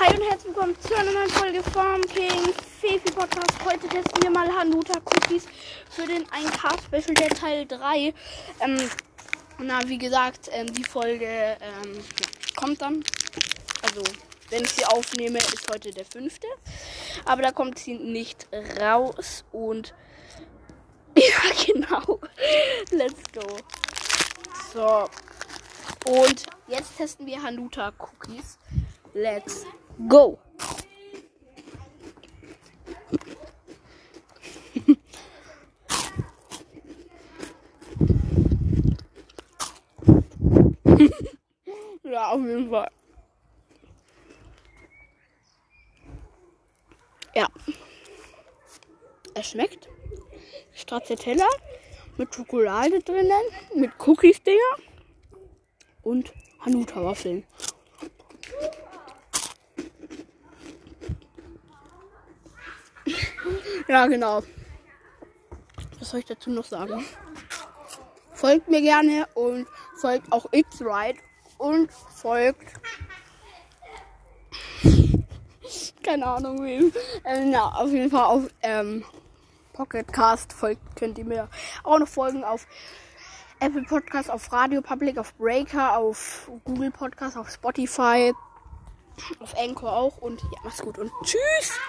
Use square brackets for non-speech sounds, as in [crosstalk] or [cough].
Hi und herzlich willkommen zu einer neuen Folge vom King Fefi Podcast. Heute testen wir mal Hanuta Cookies für den 1K Special der Teil 3. Ähm, na, wie gesagt, ähm, die Folge ähm, kommt dann. Also, wenn ich sie aufnehme, ist heute der fünfte. Aber da kommt sie nicht raus und [laughs] ja, genau. Let's go. So. Und jetzt testen wir Hanuta Cookies. Let's go. [laughs] ja, auf jeden Fall. Ja. Es schmeckt. Stracciatella mit Schokolade drinnen, mit Cookies-Dinger und Hanuta-Waffeln. Ja, genau. Was soll ich dazu noch sagen? Folgt mir gerne und folgt auch It's Right und folgt. [laughs] Keine Ahnung wem. Ähm, ja, auf jeden Fall auf ähm, Pocketcast folgt, könnt ihr mir auch noch folgen auf Apple Podcast, auf Radio Public, auf Breaker, auf Google Podcast, auf Spotify, auf Anchor auch und ja, mach's gut und tschüss!